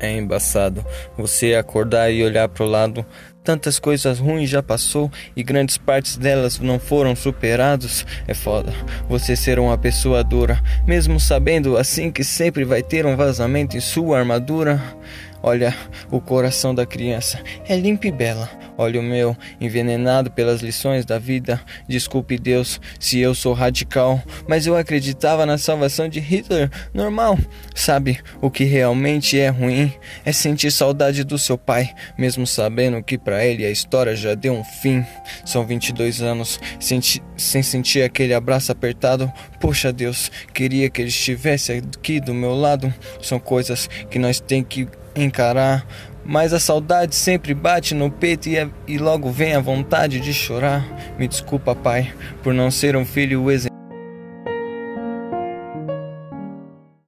É embaçado você acordar e olhar pro lado. Tantas coisas ruins já passou e grandes partes delas não foram superados. É foda você ser uma pessoa dura, mesmo sabendo assim que sempre vai ter um vazamento em sua armadura. Olha o coração da criança, é limpo e bela. Olha o meu, envenenado pelas lições da vida. Desculpe Deus se eu sou radical, mas eu acreditava na salvação de Hitler. Normal, sabe o que realmente é ruim? É sentir saudade do seu pai, mesmo sabendo que para ele a história já deu um fim. São 22 anos senti sem sentir aquele abraço apertado. Poxa Deus, queria que ele estivesse aqui do meu lado. São coisas que nós tem que encarar, mas a saudade sempre bate no peito e, e logo vem a vontade de chorar. Me desculpa, pai, por não ser um filho exemplar